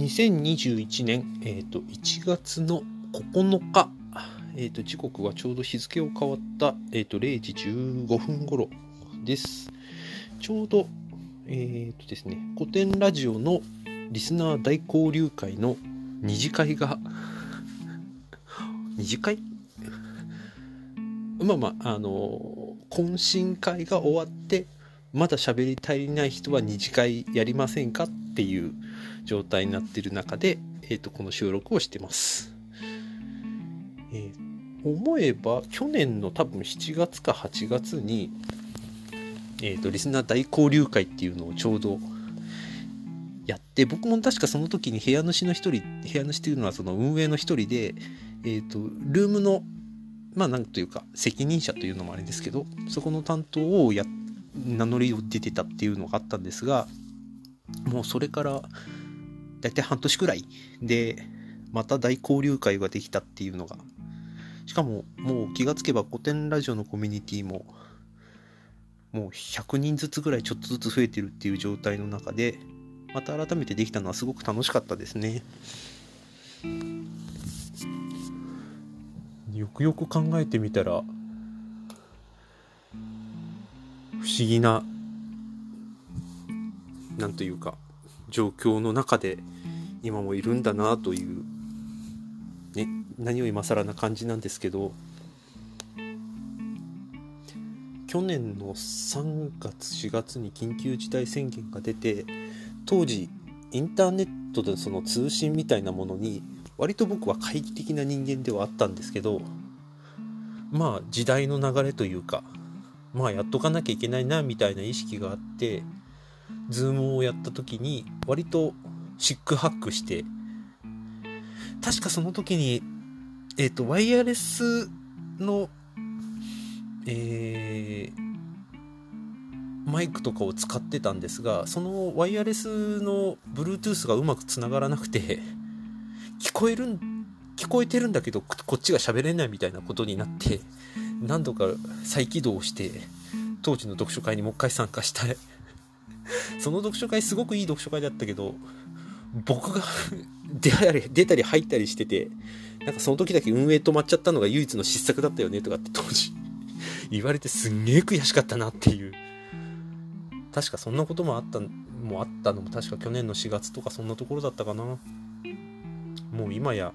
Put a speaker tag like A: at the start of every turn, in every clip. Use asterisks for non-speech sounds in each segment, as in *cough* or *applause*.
A: 2021年、えーと、1月の9日、えーと、時刻はちょうど日付を変わった、えーと、0時15分頃です。ちょうど、えっ、ー、とですね、古典ラジオのリスナー大交流会の二次会が *laughs* 二次会？*laughs* まあまあ、あの懇親会が終わって、まだ喋り足りない人は二次会やりませんかっていう状態になってる中で、えーと、この収録をしてます。えー、思えば去年の多分7月か8月に、えーと、リスナー大交流会っていうのをちょうどやって僕も確かその時に部屋主の一人部屋主っていうのはその運営の一人で、えーとルームのまあなんというか責任者というのもあれですけどそこの担当をや名乗りを出てたっていうのがあったんですがもうそれから大体半年くらいでまた大交流会ができたっていうのが。しかももう気がつけば古典ラジオのコミュニティももう100人ずつぐらいちょっとずつ増えてるっていう状態の中でまた改めてできたのはすごく楽しかったですね。よくよく考えてみたら不思議ななんというか状況の中で今もいるんだなという、ね、何を今更な感じなんですけど去年の3月4月に緊急事態宣言が出て当時インターネットでその通信みたいなものに割と僕は懐疑的な人間ではあったんですけどまあ時代の流れというかまあやっとかなきゃいけないなみたいな意識があって Zoom をやった時に割と四苦八苦して確かその時にえっ、ー、とワイヤレスのえー、マイクとかを使ってたんですがそのワイヤレスの Bluetooth がうまくつながらなくて聞こえる聞こえてるんだけどこっちが喋れないみたいなことになって何度か再起動して当時の読書会にもう一回参加したいその読書会すごくいい読書会だったけど僕が *laughs* 出たり出たり入ったりしててなんかその時だけ運営止まっちゃったのが唯一の失策だったよねとかって当時 *laughs* 言われてすんげえ悔しかったなっていう。確かそんなこともあったもあったのも確か去年の4月とかそんなところだったかな。もう今や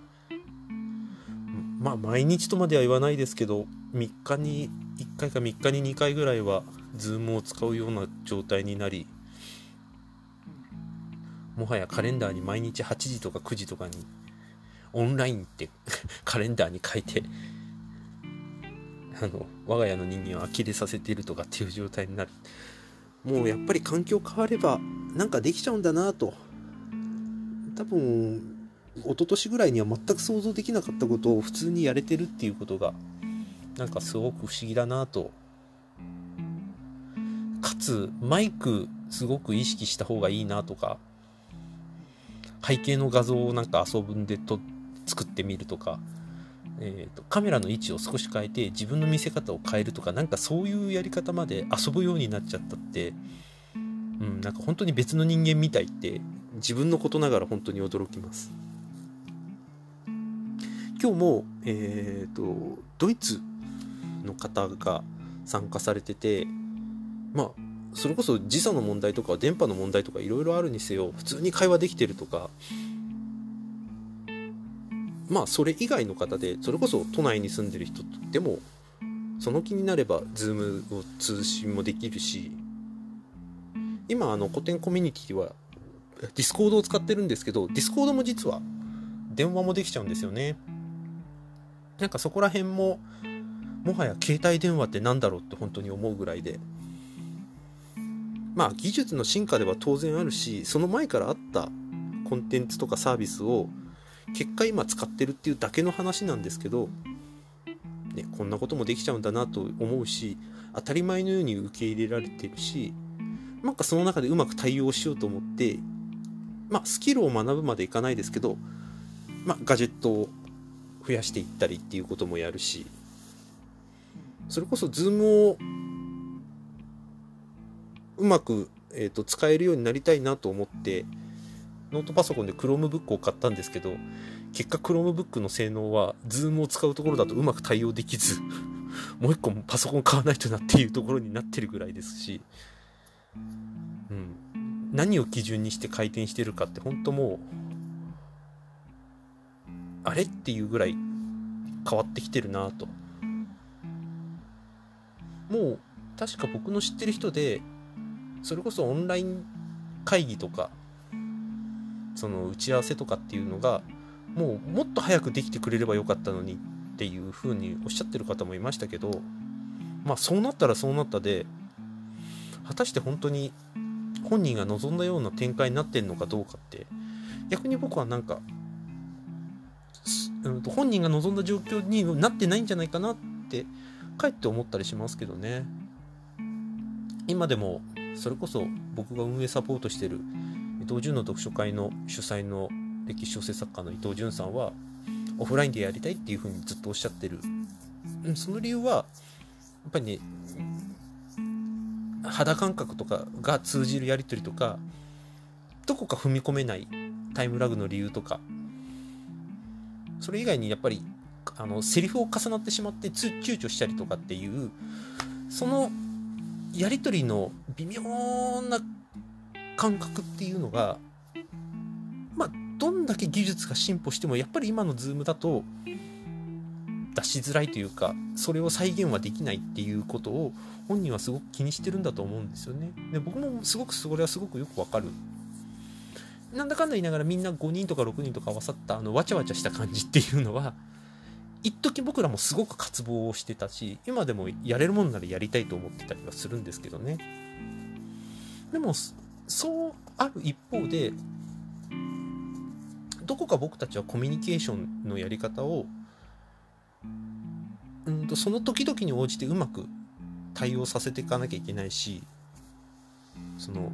A: まあ毎日とまでは言わないですけど3日に1回か3日に2回ぐらいは Zoom を使うような状態になりもはやカレンダーに毎日8時とか9時とかにオンラインって *laughs* カレンダーに書いてあの我が家の人間を呆れさせているとかっていう状態になる。もうやっぱり環境変わればなんかできちゃうんだなと。多分一昨年ぐらいには全く想像できなかったことを普通にやれてるっていうことがなんかすごく不思議だなと。かつマイクすごく意識した方がいいなとか背景の画像をなんか遊ぶんでと作ってみるとか、えーと、カメラの位置を少し変えて自分の見せ方を変えるとかなんかそういうやり方まで遊ぶようになっちゃったって、うん、なんか本当に別の人間みたいって自分のことながら本当に驚きます。今日も、えーと、ドイツの方が参加されててまあそれこそ時差の問題とか電波の問題とかいろいろあるにせよ普通に会話できてるとか。まあそれ以外の方でそれこそ都内に住んでる人でもその気になれば Zoom を通信もできるし今あのコテンコミュニティは Discord を使ってるんですけど Discord も実は電話もできちゃうんですよね。なんかそこら辺ももはや携帯電話って何だろうって本当に思うぐらいで。まあ技術の進化では当然あるしその前からあったコンテンツとかサービスを結果今使ってるっていうだけの話なんですけど、ね、こんなこともできちゃうんだなと思うし当たり前のように受け入れられてるしなんかその中でうまく対応しようと思ってまあスキルを学ぶまでいかないですけどまあガジェットを増やしていったりっていうこともやるしそれこそ Zoom をうまく、えーと、使えるようになりたいなと思ってノートパソコンで Chromebook を買ったんですけど結果 Chromebook の性能は Zoom を使うところだとうまく対応できず *laughs* もう一個パソコン買わないとなっていうところになってるぐらいですし、うん、何を基準にして回転してるかって本当もうあれっていうぐらい変わってきてるなと。もう確か僕の知ってる人でそれこそオンライン会議とかその打ち合わせとかっていうのがもうもっと早くできてくれればよかったのにっていうふうにおっしゃってる方もいましたけどまあそうなったらそうなったで果たして本当に本人が望んだような展開になってんのかどうかって逆に僕はなんか、本人が望んだ状況になってないんじゃないかなってかえって思ったりしますけどね。今でもそれこそ僕が運営サポートしてる伊藤潤の読書会の主催の歴史小説作家の伊藤潤さんはオフラインでやりたいっていうふうにずっとおっしゃってる、うん、その理由はやっぱりね肌感覚とかが通じるやり取りとかどこか踏み込めないタイムラグの理由とかそれ以外にやっぱりあのセリフを重なってしまって躊躇したりとかっていうそのやり取りの微妙な感覚っていうのがまあどんだけ技術が進歩してもやっぱり今のズームだと出しづらいというかそれを再現はできないっていうことを本人はすごく気にしてるんだと思うんですよね。で僕もすごくそれはすごくよくわかる。なんだかんだ言いながらみんな5人とか6人とか合わさったあのわちゃわちゃした感じっていうのは一時僕らもすごく渇望をしてたし今でもやれるもんならやりたいと思ってたりはするんですけどね。でもそうある一方でどこか僕たちはコミュニケーションのやり方をうんとその時々に応じてうまく対応させていかなきゃいけないしその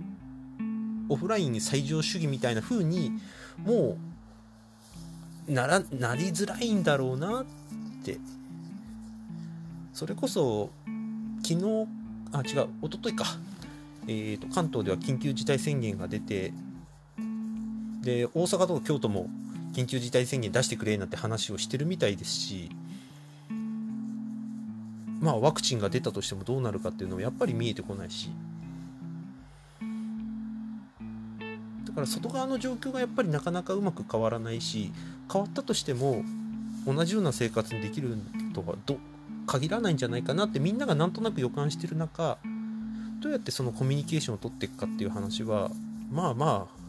A: オフラインに最上主義みたいな風にもうならなりづらいんだろうなって。それこそ昨日あ違う一昨日か、えーと、関東では緊急事態宣言が出てで大阪とか京都も緊急事態宣言出してくれなんて話をしてるみたいですしまあワクチンが出たとしてもどうなるかっていうのはやっぱり見えてこないし。から外側の状況がやっぱりなかなかうまく変わらないし変わったとしても同じような生活にできるとはど限らないんじゃないかなってみんながなんとなく予感してる中どうやってそのコミュニケーションを取っていくかっていう話はまあまあ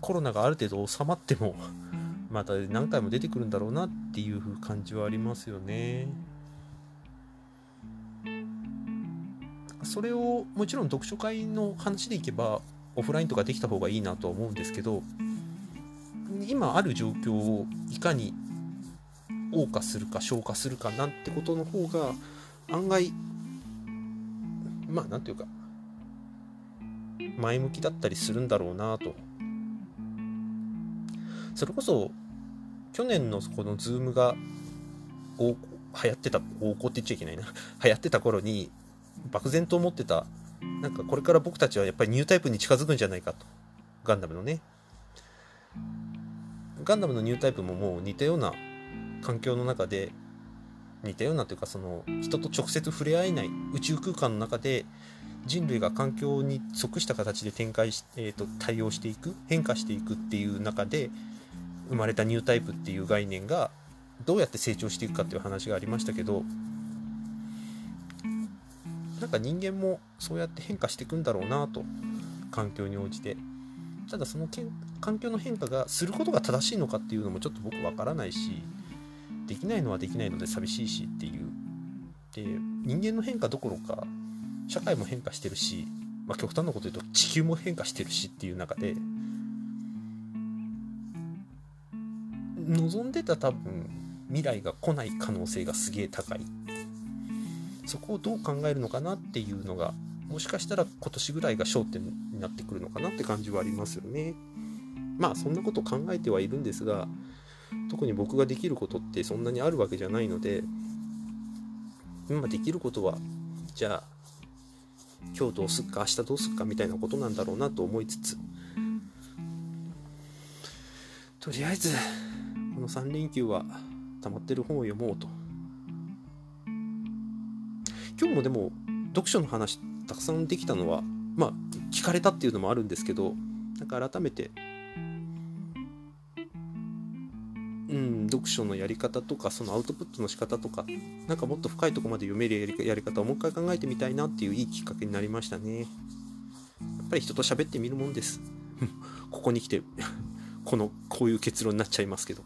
A: コロナがある程度収まっても *laughs* また何回も出てくるんだろうなっていう感じはありますよね。それをもちろん読書会の話でいけばオフラインとかできた方がいいなとは思うんですけど今ある状況をいかに謳歌するか消化するかなんてことの方が案外まあ何て言うか前向きだったりするんだろうなと。それこそ去年のこの Zoom が流行ってた大行って言っちゃいけないな。*laughs* 流行ってた頃に漠然と思ってたなんかこれから僕たちはやっぱりニュータイプに近づくんじゃないかと。ガンダムのね。ガンダムのニュータイプももう似たような環境の中で似たようなというかその人と直接触れ合えない宇宙空間の中で人類が環境に即した形で展開し、えーと、対応していく変化していくっていう中で生まれたニュータイプっていう概念がどうやって成長していくかっていう話がありましたけどなんか人間もそうやって変化していくんだろうなと環境に応じて。ただそのけん環境の変化がすることが正しいのかっていうのもちょっと僕わからないしできないのはできないので寂しいしっていう。で人間の変化どころか社会も変化してるし、まあ、極端なこと言うと地球も変化してるしっていう中で望んでた多分未来が来ない可能性がすげえ高い。そこをどう考えるのかなっていうのがもしかしたら今年ぐらいが焦点になってくるのかなって感じはありますよね。まあそんなこと考えてはいるんですが特に僕ができることってそんなにあるわけじゃないので今できることはじゃあ今日どうすっか明日どうすっかみたいなことなんだろうなと思いつつとりあえずこの3連休は溜まってる本を読もうと。今日もでも読書の話たくさんできたのはまあ聞かれたっていうのもあるんですけどなんか改めてうん読書のやり方とかそのアウトプットの仕方とかなんかもっと深いとこまで読めるやりやり方をもう一回考えてみたいなっていういいきっかけになりましたね。やっぱり人と喋ってみるもんです。*laughs* ここに来て *laughs* このこういう結論になっちゃいますけど。